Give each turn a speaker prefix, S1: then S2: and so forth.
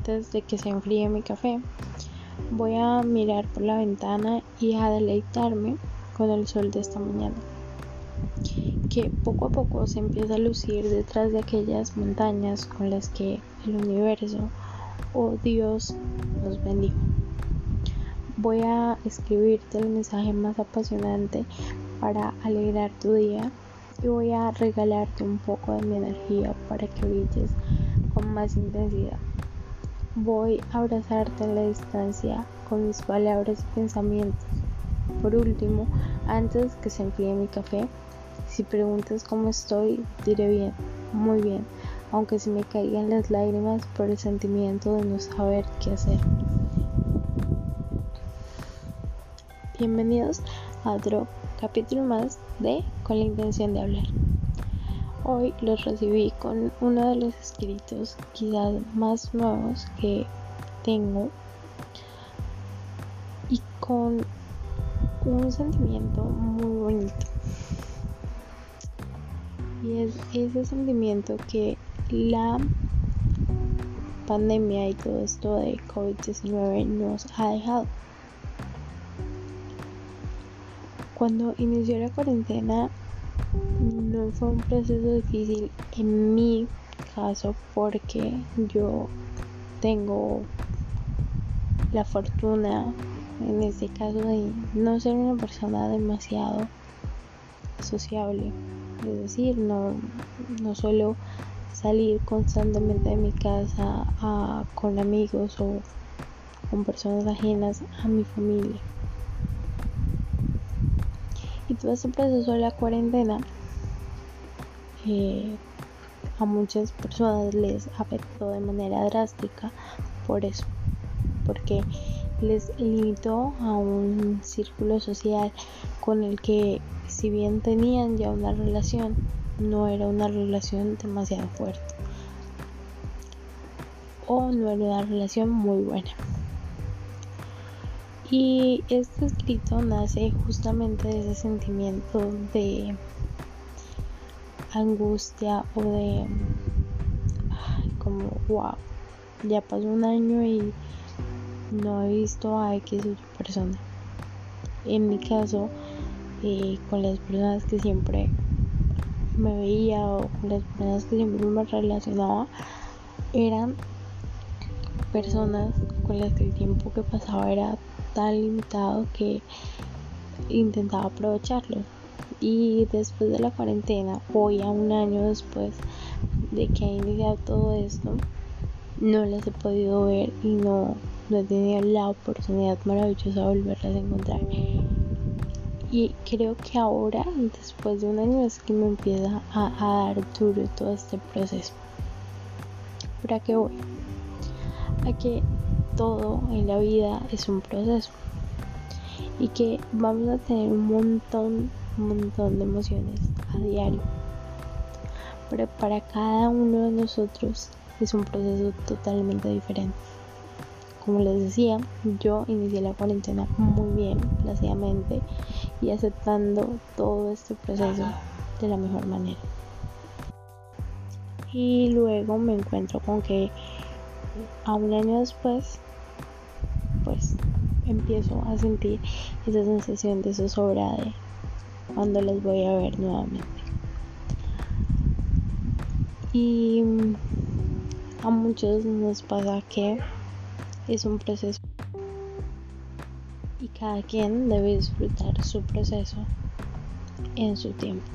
S1: antes de que se enfríe mi café, voy a mirar por la ventana y a deleitarme con el sol de esta mañana, que poco a poco se empieza a lucir detrás de aquellas montañas con las que el universo o Dios nos bendijo. Voy a escribirte el mensaje más apasionante para alegrar tu día y voy a regalarte un poco de mi energía para que brilles con más intensidad. Voy a abrazarte en la distancia con mis palabras y pensamientos. Por último, antes que se enfríe mi café, si preguntas cómo estoy, diré bien, muy bien, aunque se me caigan las lágrimas por el sentimiento de no saber qué hacer. Bienvenidos a otro capítulo más de Con la intención de hablar. Hoy los recibí con uno de los escritos quizás más nuevos que tengo y con un sentimiento muy bonito. Y es ese sentimiento que la pandemia y todo esto de COVID-19 nos ha dejado. Cuando inició la cuarentena no fue un proceso difícil en mi caso porque yo tengo la fortuna en este caso de no ser una persona demasiado sociable. Es decir no, no suelo salir constantemente de mi casa con amigos o con personas ajenas a mi familia proceso de la cuarentena eh, a muchas personas les afectó de manera drástica por eso, porque les limitó a un círculo social con el que si bien tenían ya una relación, no era una relación demasiado fuerte o no era una relación muy buena. Y este escrito nace justamente de ese sentimiento de angustia o de como wow, ya pasó un año y no he visto a X persona. En mi caso, eh, con las personas que siempre me veía o con las personas que siempre me relacionaba, eran personas con las que el tiempo que pasaba era tan limitado que intentaba aprovecharlo. Y después de la cuarentena, hoy a un año después de que ha iniciado todo esto, no las he podido ver y no, no he tenido la oportunidad maravillosa de volverlas a encontrar. Y creo que ahora, después de un año, es que me empieza a, dar duro todo este proceso. ¿Para qué voy? A que todo en la vida es un proceso y que vamos a tener un montón, montón de emociones a diario. Pero para cada uno de nosotros es un proceso totalmente diferente. Como les decía, yo inicié la cuarentena muy bien, plácidamente y aceptando todo este proceso de la mejor manera. Y luego me encuentro con que a un año después pues empiezo a sentir esa sensación de zozobra de cuando las voy a ver nuevamente. Y a muchos nos pasa que es un proceso y cada quien debe disfrutar su proceso en su tiempo.